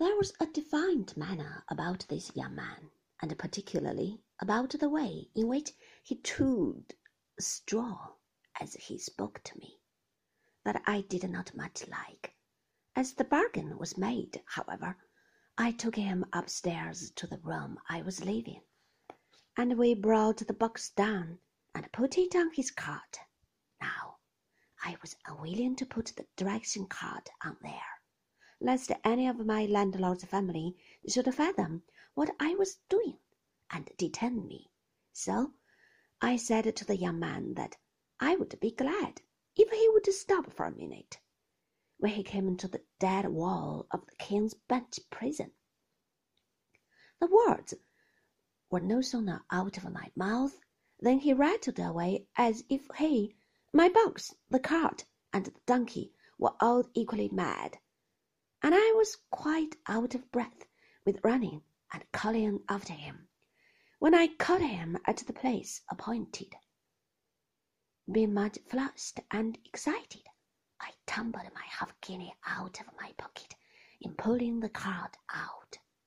There was a defiant manner about this young man, and particularly about the way in which he chewed straw as he spoke to me, that I did not much like. As the bargain was made, however, I took him upstairs to the room I was leaving, and we brought the box down and put it on his cart. Now, I was unwilling to put the direction card on there lest any of my landlord's family should fathom what I was doing and detain me. So I said to the young man that I would be glad if he would stop for a minute when he came to the dead wall of the King's Bench prison. The words were no sooner out of my mouth than he rattled away as if he, my box, the cart, and the donkey were all equally mad and I was quite out of breath with running and calling after him, when I caught him at the place appointed. Being much flushed and excited, I tumbled my half guinea out of my pocket in pulling the card.